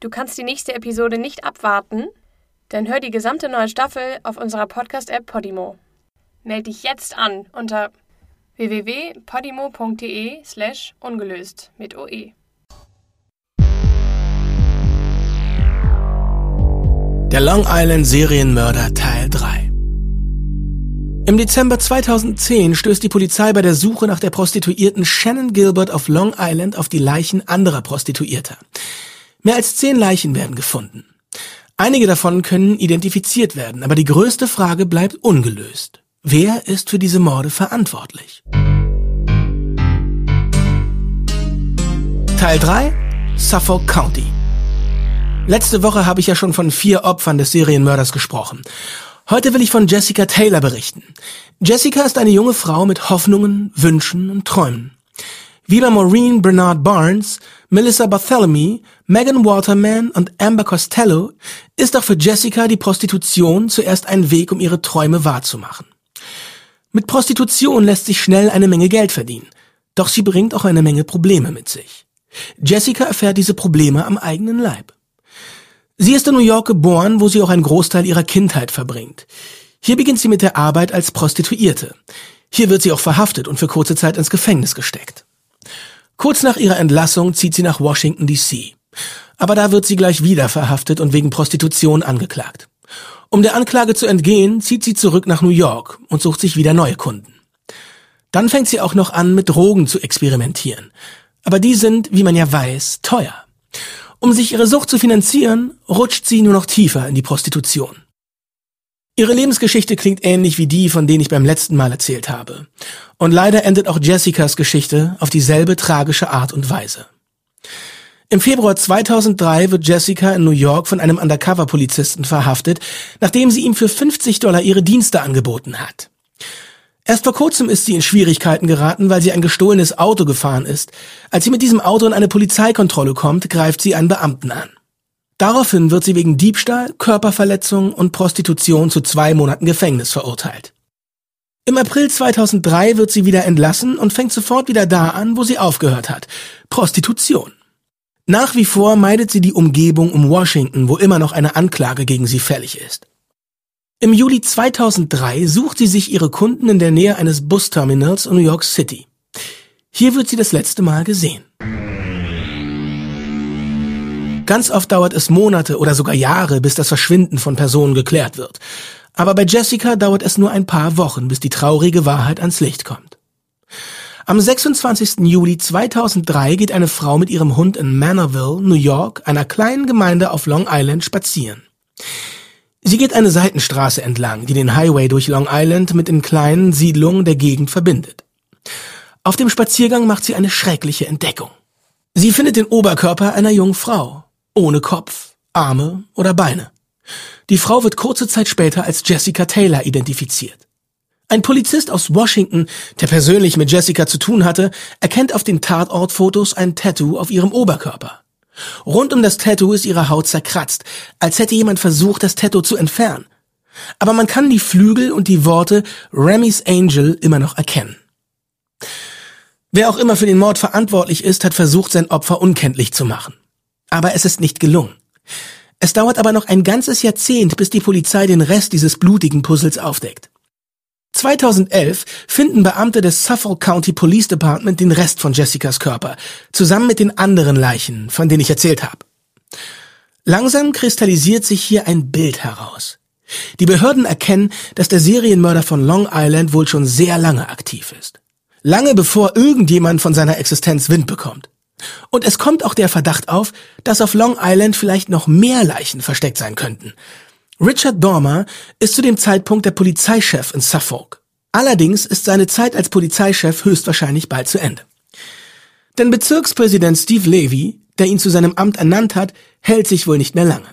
Du kannst die nächste Episode nicht abwarten? Dann hör die gesamte neue Staffel auf unserer Podcast-App Podimo. Meld dich jetzt an unter www.podimo.de slash ungelöst mit OE. Der Long Island Serienmörder Teil 3 Im Dezember 2010 stößt die Polizei bei der Suche nach der Prostituierten Shannon Gilbert auf Long Island auf die Leichen anderer Prostituierter. Mehr als zehn Leichen werden gefunden. Einige davon können identifiziert werden, aber die größte Frage bleibt ungelöst. Wer ist für diese Morde verantwortlich? Teil 3 Suffolk County Letzte Woche habe ich ja schon von vier Opfern des Serienmörders gesprochen. Heute will ich von Jessica Taylor berichten. Jessica ist eine junge Frau mit Hoffnungen, Wünschen und Träumen. Wie bei Maureen Bernard Barnes, Melissa Bartholomew, Megan Waterman und Amber Costello ist auch für Jessica die Prostitution zuerst ein Weg, um ihre Träume wahrzumachen. Mit Prostitution lässt sich schnell eine Menge Geld verdienen, doch sie bringt auch eine Menge Probleme mit sich. Jessica erfährt diese Probleme am eigenen Leib. Sie ist in New York geboren, wo sie auch einen Großteil ihrer Kindheit verbringt. Hier beginnt sie mit der Arbeit als Prostituierte. Hier wird sie auch verhaftet und für kurze Zeit ins Gefängnis gesteckt. Kurz nach ihrer Entlassung zieht sie nach Washington, D.C. Aber da wird sie gleich wieder verhaftet und wegen Prostitution angeklagt. Um der Anklage zu entgehen, zieht sie zurück nach New York und sucht sich wieder neue Kunden. Dann fängt sie auch noch an, mit Drogen zu experimentieren. Aber die sind, wie man ja weiß, teuer. Um sich ihre Sucht zu finanzieren, rutscht sie nur noch tiefer in die Prostitution. Ihre Lebensgeschichte klingt ähnlich wie die, von denen ich beim letzten Mal erzählt habe. Und leider endet auch Jessicas Geschichte auf dieselbe tragische Art und Weise. Im Februar 2003 wird Jessica in New York von einem Undercover-Polizisten verhaftet, nachdem sie ihm für 50 Dollar ihre Dienste angeboten hat. Erst vor kurzem ist sie in Schwierigkeiten geraten, weil sie ein gestohlenes Auto gefahren ist. Als sie mit diesem Auto in eine Polizeikontrolle kommt, greift sie einen Beamten an. Daraufhin wird sie wegen Diebstahl, Körperverletzung und Prostitution zu zwei Monaten Gefängnis verurteilt. Im April 2003 wird sie wieder entlassen und fängt sofort wieder da an, wo sie aufgehört hat. Prostitution. Nach wie vor meidet sie die Umgebung um Washington, wo immer noch eine Anklage gegen sie fällig ist. Im Juli 2003 sucht sie sich ihre Kunden in der Nähe eines Busterminals in New York City. Hier wird sie das letzte Mal gesehen. Ganz oft dauert es Monate oder sogar Jahre, bis das Verschwinden von Personen geklärt wird. Aber bei Jessica dauert es nur ein paar Wochen, bis die traurige Wahrheit ans Licht kommt. Am 26. Juli 2003 geht eine Frau mit ihrem Hund in Manorville, New York, einer kleinen Gemeinde auf Long Island, spazieren. Sie geht eine Seitenstraße entlang, die den Highway durch Long Island mit den kleinen Siedlungen der Gegend verbindet. Auf dem Spaziergang macht sie eine schreckliche Entdeckung. Sie findet den Oberkörper einer jungen Frau, ohne Kopf, Arme oder Beine. Die Frau wird kurze Zeit später als Jessica Taylor identifiziert. Ein Polizist aus Washington, der persönlich mit Jessica zu tun hatte, erkennt auf den Tatortfotos ein Tattoo auf ihrem Oberkörper. Rund um das Tattoo ist ihre Haut zerkratzt, als hätte jemand versucht, das Tattoo zu entfernen. Aber man kann die Flügel und die Worte Remy's Angel immer noch erkennen. Wer auch immer für den Mord verantwortlich ist, hat versucht, sein Opfer unkenntlich zu machen. Aber es ist nicht gelungen. Es dauert aber noch ein ganzes Jahrzehnt, bis die Polizei den Rest dieses blutigen Puzzles aufdeckt. 2011 finden Beamte des Suffolk County Police Department den Rest von Jessicas Körper, zusammen mit den anderen Leichen, von denen ich erzählt habe. Langsam kristallisiert sich hier ein Bild heraus. Die Behörden erkennen, dass der Serienmörder von Long Island wohl schon sehr lange aktiv ist. Lange bevor irgendjemand von seiner Existenz Wind bekommt. Und es kommt auch der Verdacht auf, dass auf Long Island vielleicht noch mehr Leichen versteckt sein könnten. Richard Dormer ist zu dem Zeitpunkt der Polizeichef in Suffolk. Allerdings ist seine Zeit als Polizeichef höchstwahrscheinlich bald zu Ende. Denn Bezirkspräsident Steve Levy, der ihn zu seinem Amt ernannt hat, hält sich wohl nicht mehr lange.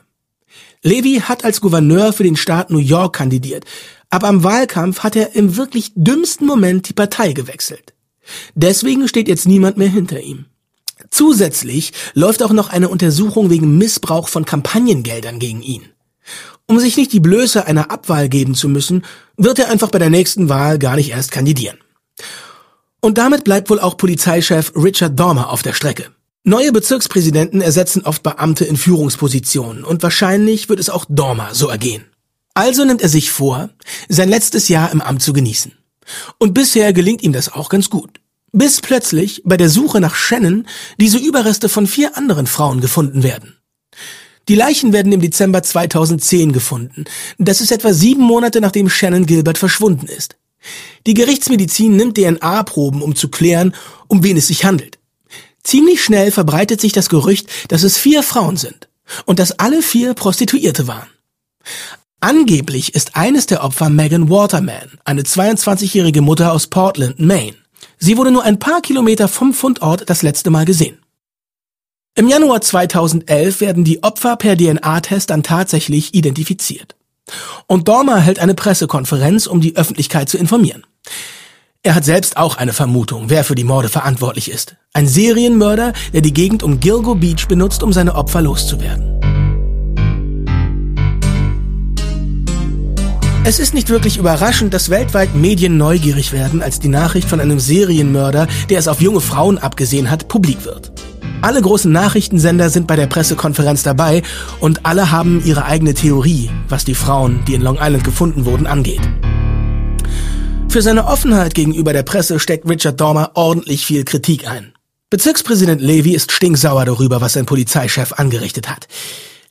Levy hat als Gouverneur für den Staat New York kandidiert, aber am Wahlkampf hat er im wirklich dümmsten Moment die Partei gewechselt. Deswegen steht jetzt niemand mehr hinter ihm. Zusätzlich läuft auch noch eine Untersuchung wegen Missbrauch von Kampagnengeldern gegen ihn. Um sich nicht die Blöße einer Abwahl geben zu müssen, wird er einfach bei der nächsten Wahl gar nicht erst kandidieren. Und damit bleibt wohl auch Polizeichef Richard Dormer auf der Strecke. Neue Bezirkspräsidenten ersetzen oft Beamte in Führungspositionen und wahrscheinlich wird es auch Dormer so ergehen. Also nimmt er sich vor, sein letztes Jahr im Amt zu genießen. Und bisher gelingt ihm das auch ganz gut. Bis plötzlich bei der Suche nach Shannon diese Überreste von vier anderen Frauen gefunden werden. Die Leichen werden im Dezember 2010 gefunden. Das ist etwa sieben Monate nachdem Shannon Gilbert verschwunden ist. Die Gerichtsmedizin nimmt DNA-Proben, um zu klären, um wen es sich handelt. Ziemlich schnell verbreitet sich das Gerücht, dass es vier Frauen sind und dass alle vier Prostituierte waren. Angeblich ist eines der Opfer Megan Waterman, eine 22-jährige Mutter aus Portland, Maine. Sie wurde nur ein paar Kilometer vom Fundort das letzte Mal gesehen. Im Januar 2011 werden die Opfer per DNA-Test dann tatsächlich identifiziert. Und Dormer hält eine Pressekonferenz, um die Öffentlichkeit zu informieren. Er hat selbst auch eine Vermutung, wer für die Morde verantwortlich ist. Ein Serienmörder, der die Gegend um Gilgo Beach benutzt, um seine Opfer loszuwerden. Es ist nicht wirklich überraschend, dass weltweit Medien neugierig werden, als die Nachricht von einem Serienmörder, der es auf junge Frauen abgesehen hat, publik wird. Alle großen Nachrichtensender sind bei der Pressekonferenz dabei und alle haben ihre eigene Theorie, was die Frauen, die in Long Island gefunden wurden, angeht. Für seine Offenheit gegenüber der Presse steckt Richard Dormer ordentlich viel Kritik ein. Bezirkspräsident Levy ist stinksauer darüber, was sein Polizeichef angerichtet hat.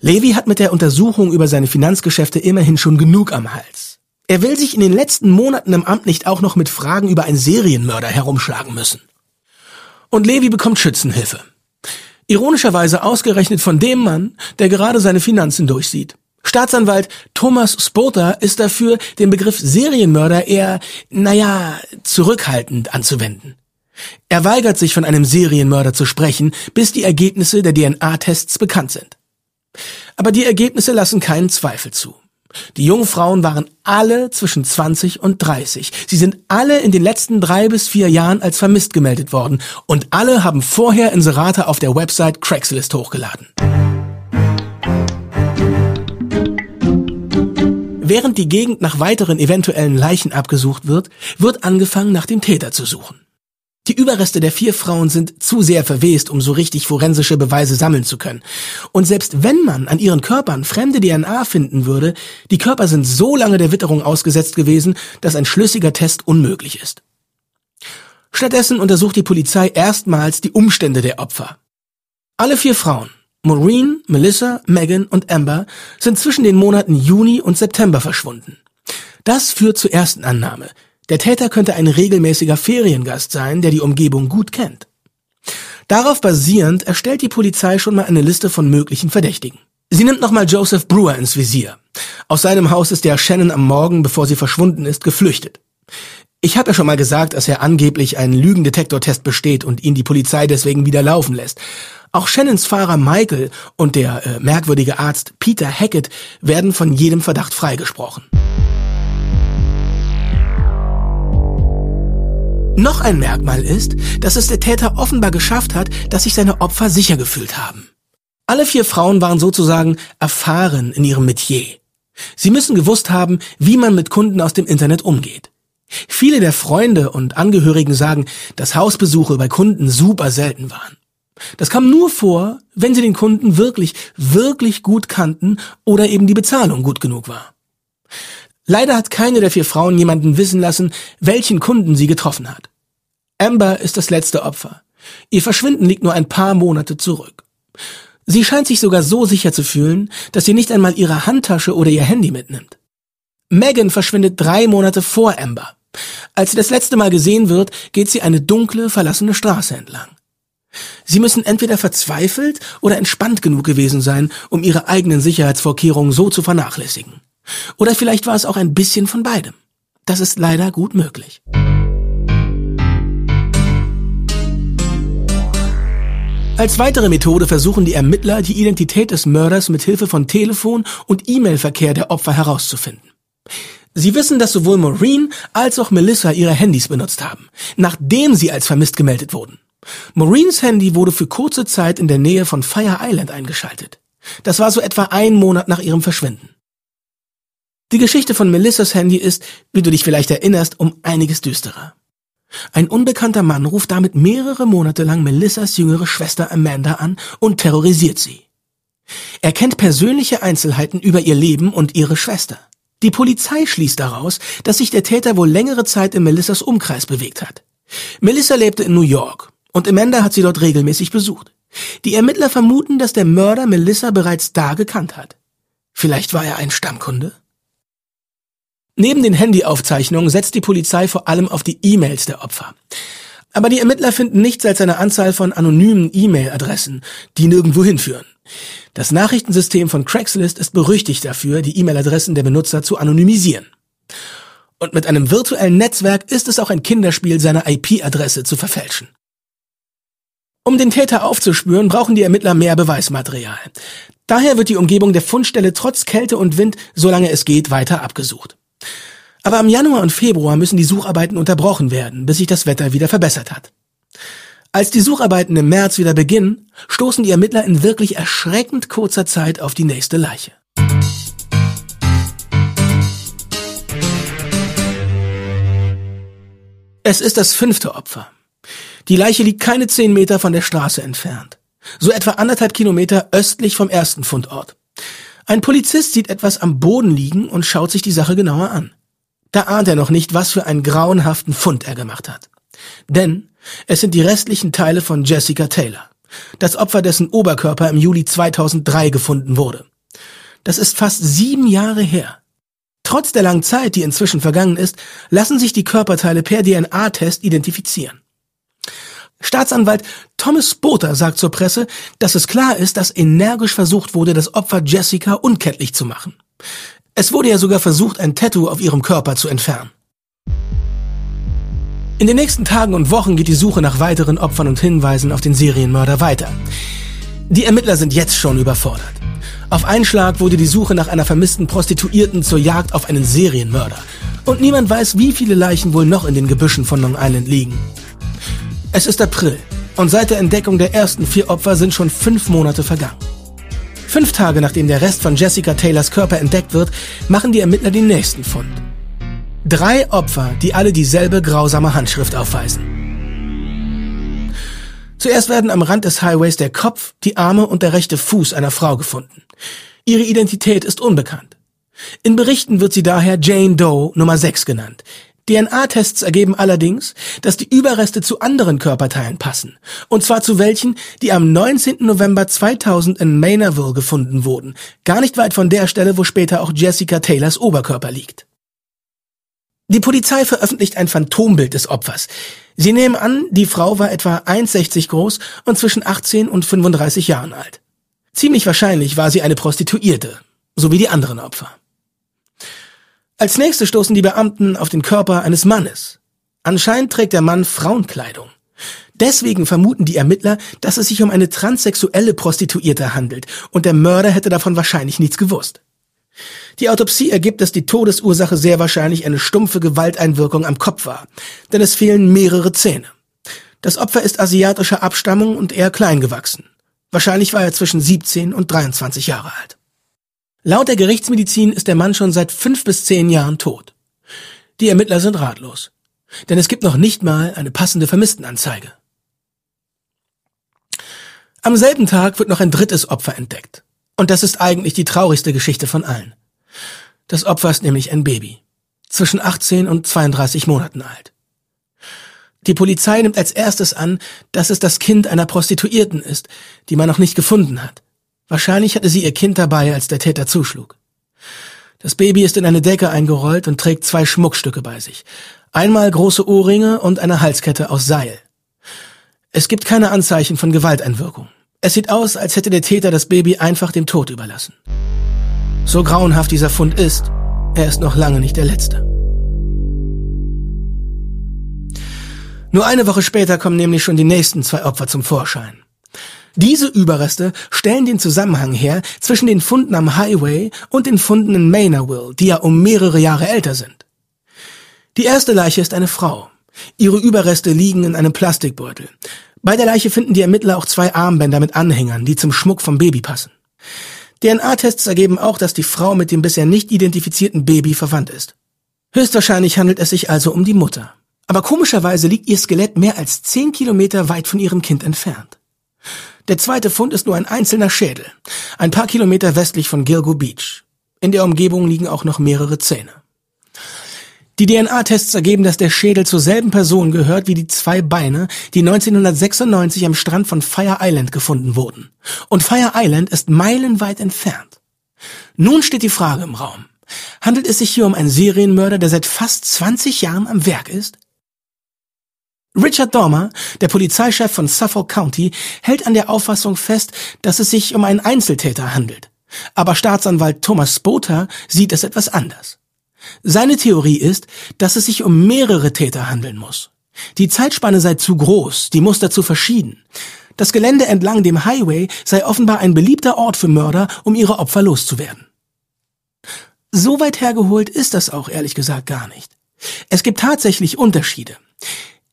Levy hat mit der Untersuchung über seine Finanzgeschäfte immerhin schon genug am Hals. Er will sich in den letzten Monaten im Amt nicht auch noch mit Fragen über einen Serienmörder herumschlagen müssen. Und Levy bekommt Schützenhilfe. Ironischerweise ausgerechnet von dem Mann, der gerade seine Finanzen durchsieht. Staatsanwalt Thomas Spota ist dafür, den Begriff Serienmörder eher, naja, zurückhaltend anzuwenden. Er weigert sich von einem Serienmörder zu sprechen, bis die Ergebnisse der DNA-Tests bekannt sind. Aber die Ergebnisse lassen keinen Zweifel zu. Die jungen Frauen waren alle zwischen 20 und 30. Sie sind alle in den letzten drei bis vier Jahren als vermisst gemeldet worden und alle haben vorher Inserate auf der Website Craigslist hochgeladen. Während die Gegend nach weiteren eventuellen Leichen abgesucht wird, wird angefangen, nach dem Täter zu suchen. Die Überreste der vier Frauen sind zu sehr verwest, um so richtig forensische Beweise sammeln zu können. Und selbst wenn man an ihren Körpern fremde DNA finden würde, die Körper sind so lange der Witterung ausgesetzt gewesen, dass ein schlüssiger Test unmöglich ist. Stattdessen untersucht die Polizei erstmals die Umstände der Opfer. Alle vier Frauen, Maureen, Melissa, Megan und Amber sind zwischen den Monaten Juni und September verschwunden. Das führt zur ersten Annahme. Der Täter könnte ein regelmäßiger Feriengast sein, der die Umgebung gut kennt. Darauf basierend erstellt die Polizei schon mal eine Liste von möglichen Verdächtigen. Sie nimmt nochmal Joseph Brewer ins Visier. Aus seinem Haus ist der Shannon am Morgen, bevor sie verschwunden ist, geflüchtet. Ich habe ja schon mal gesagt, dass er angeblich einen Lügendetektortest besteht und ihn die Polizei deswegen wieder laufen lässt. Auch Shannons Fahrer Michael und der äh, merkwürdige Arzt Peter Hackett werden von jedem Verdacht freigesprochen. Noch ein Merkmal ist, dass es der Täter offenbar geschafft hat, dass sich seine Opfer sicher gefühlt haben. Alle vier Frauen waren sozusagen erfahren in ihrem Metier. Sie müssen gewusst haben, wie man mit Kunden aus dem Internet umgeht. Viele der Freunde und Angehörigen sagen, dass Hausbesuche bei Kunden super selten waren. Das kam nur vor, wenn sie den Kunden wirklich, wirklich gut kannten oder eben die Bezahlung gut genug war. Leider hat keine der vier Frauen jemanden wissen lassen, welchen Kunden sie getroffen hat. Amber ist das letzte Opfer. Ihr Verschwinden liegt nur ein paar Monate zurück. Sie scheint sich sogar so sicher zu fühlen, dass sie nicht einmal ihre Handtasche oder ihr Handy mitnimmt. Megan verschwindet drei Monate vor Amber. Als sie das letzte Mal gesehen wird, geht sie eine dunkle, verlassene Straße entlang. Sie müssen entweder verzweifelt oder entspannt genug gewesen sein, um ihre eigenen Sicherheitsvorkehrungen so zu vernachlässigen. Oder vielleicht war es auch ein bisschen von beidem. Das ist leider gut möglich. Als weitere Methode versuchen die Ermittler, die Identität des Mörders mit Hilfe von Telefon- und E-Mail-Verkehr der Opfer herauszufinden. Sie wissen, dass sowohl Maureen als auch Melissa ihre Handys benutzt haben, nachdem sie als vermisst gemeldet wurden. Maureen's Handy wurde für kurze Zeit in der Nähe von Fire Island eingeschaltet. Das war so etwa ein Monat nach ihrem Verschwinden. Die Geschichte von Melissas Handy ist, wie du dich vielleicht erinnerst, um einiges düsterer. Ein unbekannter Mann ruft damit mehrere Monate lang Melissas jüngere Schwester Amanda an und terrorisiert sie. Er kennt persönliche Einzelheiten über ihr Leben und ihre Schwester. Die Polizei schließt daraus, dass sich der Täter wohl längere Zeit in Melissas Umkreis bewegt hat. Melissa lebte in New York und Amanda hat sie dort regelmäßig besucht. Die Ermittler vermuten, dass der Mörder Melissa bereits da gekannt hat. Vielleicht war er ein Stammkunde? Neben den Handyaufzeichnungen setzt die Polizei vor allem auf die E-Mails der Opfer. Aber die Ermittler finden nichts als eine Anzahl von anonymen E-Mail-Adressen, die nirgendwo hinführen. Das Nachrichtensystem von Craigslist ist berüchtigt dafür, die E-Mail-Adressen der Benutzer zu anonymisieren. Und mit einem virtuellen Netzwerk ist es auch ein Kinderspiel, seine IP-Adresse zu verfälschen. Um den Täter aufzuspüren, brauchen die Ermittler mehr Beweismaterial. Daher wird die Umgebung der Fundstelle trotz Kälte und Wind, solange es geht, weiter abgesucht. Aber im Januar und Februar müssen die Sucharbeiten unterbrochen werden, bis sich das Wetter wieder verbessert hat. Als die Sucharbeiten im März wieder beginnen, stoßen die Ermittler in wirklich erschreckend kurzer Zeit auf die nächste Leiche. Es ist das fünfte Opfer. Die Leiche liegt keine zehn Meter von der Straße entfernt. So etwa anderthalb Kilometer östlich vom ersten Fundort. Ein Polizist sieht etwas am Boden liegen und schaut sich die Sache genauer an. Da ahnt er noch nicht, was für einen grauenhaften Fund er gemacht hat. Denn es sind die restlichen Teile von Jessica Taylor, das Opfer, dessen Oberkörper im Juli 2003 gefunden wurde. Das ist fast sieben Jahre her. Trotz der langen Zeit, die inzwischen vergangen ist, lassen sich die Körperteile per DNA-Test identifizieren. Staatsanwalt Thomas Botha sagt zur Presse, dass es klar ist, dass energisch versucht wurde, das Opfer Jessica unkenntlich zu machen. Es wurde ja sogar versucht, ein Tattoo auf ihrem Körper zu entfernen. In den nächsten Tagen und Wochen geht die Suche nach weiteren Opfern und Hinweisen auf den Serienmörder weiter. Die Ermittler sind jetzt schon überfordert. Auf einen Schlag wurde die Suche nach einer vermissten Prostituierten zur Jagd auf einen Serienmörder. Und niemand weiß, wie viele Leichen wohl noch in den Gebüschen von Long Island liegen. Es ist April und seit der Entdeckung der ersten vier Opfer sind schon fünf Monate vergangen. Fünf Tage nachdem der Rest von Jessica Taylors Körper entdeckt wird, machen die Ermittler den nächsten Fund. Drei Opfer, die alle dieselbe grausame Handschrift aufweisen. Zuerst werden am Rand des Highways der Kopf, die Arme und der rechte Fuß einer Frau gefunden. Ihre Identität ist unbekannt. In Berichten wird sie daher Jane Doe Nummer 6 genannt. DNA-Tests ergeben allerdings, dass die Überreste zu anderen Körperteilen passen. Und zwar zu welchen, die am 19. November 2000 in Maynardville gefunden wurden. Gar nicht weit von der Stelle, wo später auch Jessica Taylors Oberkörper liegt. Die Polizei veröffentlicht ein Phantombild des Opfers. Sie nehmen an, die Frau war etwa 1,60 groß und zwischen 18 und 35 Jahren alt. Ziemlich wahrscheinlich war sie eine Prostituierte, so wie die anderen Opfer. Als nächstes stoßen die Beamten auf den Körper eines Mannes. Anscheinend trägt der Mann Frauenkleidung. Deswegen vermuten die Ermittler, dass es sich um eine transsexuelle Prostituierte handelt und der Mörder hätte davon wahrscheinlich nichts gewusst. Die Autopsie ergibt, dass die Todesursache sehr wahrscheinlich eine stumpfe Gewalteinwirkung am Kopf war, denn es fehlen mehrere Zähne. Das Opfer ist asiatischer Abstammung und eher klein gewachsen. Wahrscheinlich war er zwischen 17 und 23 Jahre alt. Laut der Gerichtsmedizin ist der Mann schon seit fünf bis zehn Jahren tot. Die Ermittler sind ratlos, denn es gibt noch nicht mal eine passende Vermisstenanzeige. Am selben Tag wird noch ein drittes Opfer entdeckt. Und das ist eigentlich die traurigste Geschichte von allen. Das Opfer ist nämlich ein Baby. Zwischen 18 und 32 Monaten alt. Die Polizei nimmt als erstes an, dass es das Kind einer Prostituierten ist, die man noch nicht gefunden hat. Wahrscheinlich hatte sie ihr Kind dabei, als der Täter zuschlug. Das Baby ist in eine Decke eingerollt und trägt zwei Schmuckstücke bei sich. Einmal große Ohrringe und eine Halskette aus Seil. Es gibt keine Anzeichen von Gewalteinwirkung. Es sieht aus, als hätte der Täter das Baby einfach dem Tod überlassen. So grauenhaft dieser Fund ist, er ist noch lange nicht der letzte. Nur eine Woche später kommen nämlich schon die nächsten zwei Opfer zum Vorschein. Diese Überreste stellen den Zusammenhang her zwischen den Funden am Highway und den Funden in Maynardville, die ja um mehrere Jahre älter sind. Die erste Leiche ist eine Frau. Ihre Überreste liegen in einem Plastikbeutel. Bei der Leiche finden die Ermittler auch zwei Armbänder mit Anhängern, die zum Schmuck vom Baby passen. DNA-Tests ergeben auch, dass die Frau mit dem bisher nicht identifizierten Baby verwandt ist. Höchstwahrscheinlich handelt es sich also um die Mutter. Aber komischerweise liegt ihr Skelett mehr als zehn Kilometer weit von ihrem Kind entfernt. Der zweite Fund ist nur ein einzelner Schädel, ein paar Kilometer westlich von Gilgo Beach. In der Umgebung liegen auch noch mehrere Zähne. Die DNA-Tests ergeben, dass der Schädel zur selben Person gehört wie die zwei Beine, die 1996 am Strand von Fire Island gefunden wurden. Und Fire Island ist meilenweit entfernt. Nun steht die Frage im Raum. Handelt es sich hier um einen Serienmörder, der seit fast 20 Jahren am Werk ist? Richard Dormer, der Polizeichef von Suffolk County, hält an der Auffassung fest, dass es sich um einen Einzeltäter handelt. Aber Staatsanwalt Thomas Spota sieht es etwas anders. Seine Theorie ist, dass es sich um mehrere Täter handeln muss. Die Zeitspanne sei zu groß, die Muster zu verschieden. Das Gelände entlang dem Highway sei offenbar ein beliebter Ort für Mörder, um ihre Opfer loszuwerden. So weit hergeholt ist das auch ehrlich gesagt gar nicht. Es gibt tatsächlich Unterschiede.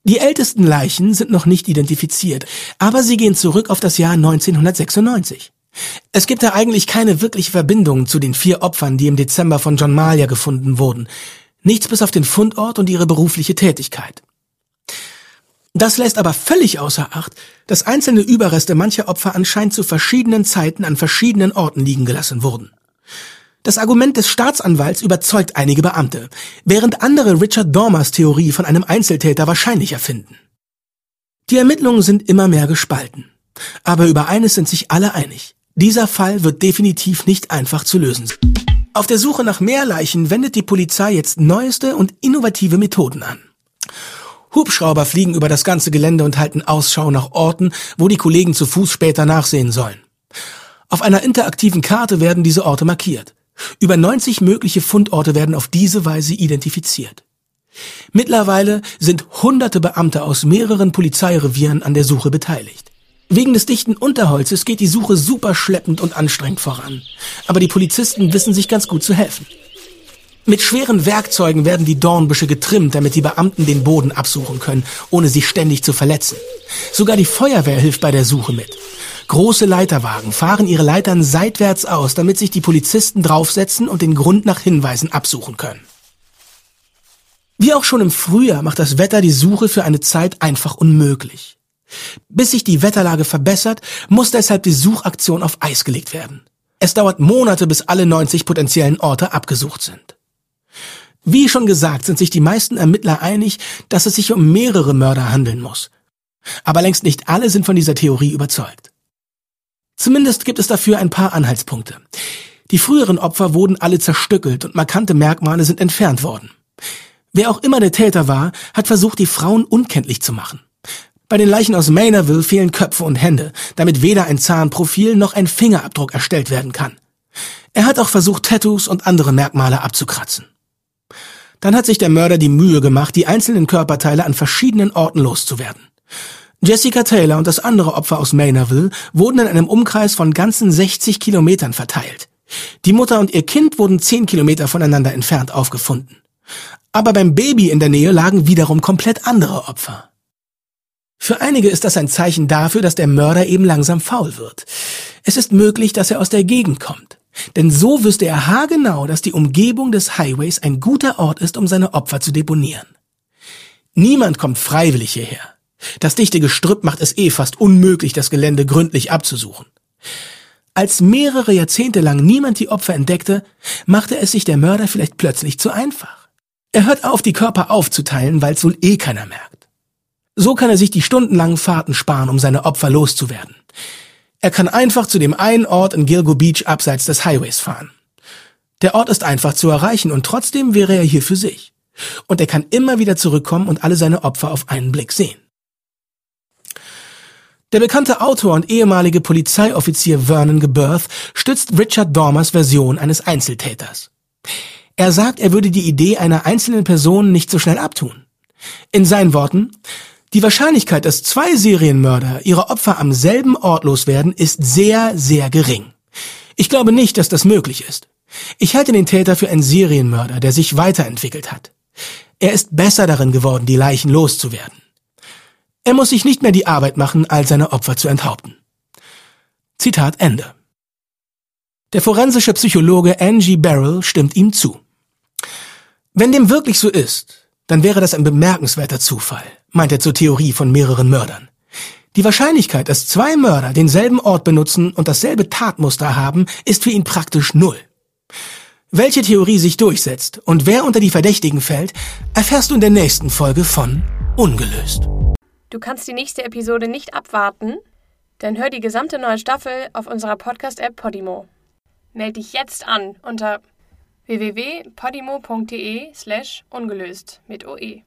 Die ältesten Leichen sind noch nicht identifiziert, aber sie gehen zurück auf das Jahr 1996. Es gibt da eigentlich keine wirkliche Verbindung zu den vier Opfern, die im Dezember von John Malia gefunden wurden. Nichts bis auf den Fundort und ihre berufliche Tätigkeit. Das lässt aber völlig außer Acht, dass einzelne Überreste mancher Opfer anscheinend zu verschiedenen Zeiten an verschiedenen Orten liegen gelassen wurden. Das Argument des Staatsanwalts überzeugt einige Beamte, während andere Richard Dormers Theorie von einem Einzeltäter wahrscheinlicher finden. Die Ermittlungen sind immer mehr gespalten. Aber über eines sind sich alle einig. Dieser Fall wird definitiv nicht einfach zu lösen. Auf der Suche nach mehr Leichen wendet die Polizei jetzt neueste und innovative Methoden an. Hubschrauber fliegen über das ganze Gelände und halten Ausschau nach Orten, wo die Kollegen zu Fuß später nachsehen sollen. Auf einer interaktiven Karte werden diese Orte markiert. Über 90 mögliche Fundorte werden auf diese Weise identifiziert. Mittlerweile sind hunderte Beamte aus mehreren Polizeirevieren an der Suche beteiligt. Wegen des dichten Unterholzes geht die Suche super schleppend und anstrengend voran. Aber die Polizisten wissen sich ganz gut zu helfen. Mit schweren Werkzeugen werden die Dornbüsche getrimmt, damit die Beamten den Boden absuchen können, ohne sich ständig zu verletzen. Sogar die Feuerwehr hilft bei der Suche mit. Große Leiterwagen fahren ihre Leitern seitwärts aus, damit sich die Polizisten draufsetzen und den Grund nach Hinweisen absuchen können. Wie auch schon im Frühjahr macht das Wetter die Suche für eine Zeit einfach unmöglich. Bis sich die Wetterlage verbessert, muss deshalb die Suchaktion auf Eis gelegt werden. Es dauert Monate, bis alle 90 potenziellen Orte abgesucht sind. Wie schon gesagt, sind sich die meisten Ermittler einig, dass es sich um mehrere Mörder handeln muss. Aber längst nicht alle sind von dieser Theorie überzeugt. Zumindest gibt es dafür ein paar Anhaltspunkte. Die früheren Opfer wurden alle zerstückelt und markante Merkmale sind entfernt worden. Wer auch immer der Täter war, hat versucht, die Frauen unkenntlich zu machen. Bei den Leichen aus Maynardville fehlen Köpfe und Hände, damit weder ein Zahnprofil noch ein Fingerabdruck erstellt werden kann. Er hat auch versucht, Tattoos und andere Merkmale abzukratzen. Dann hat sich der Mörder die Mühe gemacht, die einzelnen Körperteile an verschiedenen Orten loszuwerden. Jessica Taylor und das andere Opfer aus Maynardville wurden in einem Umkreis von ganzen 60 Kilometern verteilt. Die Mutter und ihr Kind wurden 10 Kilometer voneinander entfernt aufgefunden. Aber beim Baby in der Nähe lagen wiederum komplett andere Opfer. Für einige ist das ein Zeichen dafür, dass der Mörder eben langsam faul wird. Es ist möglich, dass er aus der Gegend kommt. Denn so wüsste er haargenau, dass die Umgebung des Highways ein guter Ort ist, um seine Opfer zu deponieren. Niemand kommt freiwillig hierher. Das dichte Gestrüpp macht es eh fast unmöglich, das Gelände gründlich abzusuchen. Als mehrere Jahrzehnte lang niemand die Opfer entdeckte, machte es sich der Mörder vielleicht plötzlich zu einfach. Er hört auf, die Körper aufzuteilen, weil es wohl eh keiner merkt. So kann er sich die stundenlangen Fahrten sparen, um seine Opfer loszuwerden. Er kann einfach zu dem einen Ort in Gilgo Beach abseits des Highways fahren. Der Ort ist einfach zu erreichen und trotzdem wäre er hier für sich. Und er kann immer wieder zurückkommen und alle seine Opfer auf einen Blick sehen. Der bekannte Autor und ehemalige Polizeioffizier Vernon Gebirth stützt Richard Dormers Version eines Einzeltäters. Er sagt, er würde die Idee einer einzelnen Person nicht so schnell abtun. In seinen Worten, die Wahrscheinlichkeit, dass zwei Serienmörder ihre Opfer am selben Ort loswerden, ist sehr, sehr gering. Ich glaube nicht, dass das möglich ist. Ich halte den Täter für einen Serienmörder, der sich weiterentwickelt hat. Er ist besser darin geworden, die Leichen loszuwerden. Er muss sich nicht mehr die Arbeit machen, all seine Opfer zu enthaupten. Zitat Ende. Der forensische Psychologe Angie Barrell stimmt ihm zu. Wenn dem wirklich so ist, dann wäre das ein bemerkenswerter Zufall, meint er zur Theorie von mehreren Mördern. Die Wahrscheinlichkeit, dass zwei Mörder denselben Ort benutzen und dasselbe Tatmuster haben, ist für ihn praktisch null. Welche Theorie sich durchsetzt und wer unter die Verdächtigen fällt, erfährst du in der nächsten Folge von Ungelöst. Du kannst die nächste Episode nicht abwarten? Dann hör die gesamte neue Staffel auf unserer Podcast-App Podimo. Meld dich jetzt an unter www.podimo.de slash ungelöst mit OE.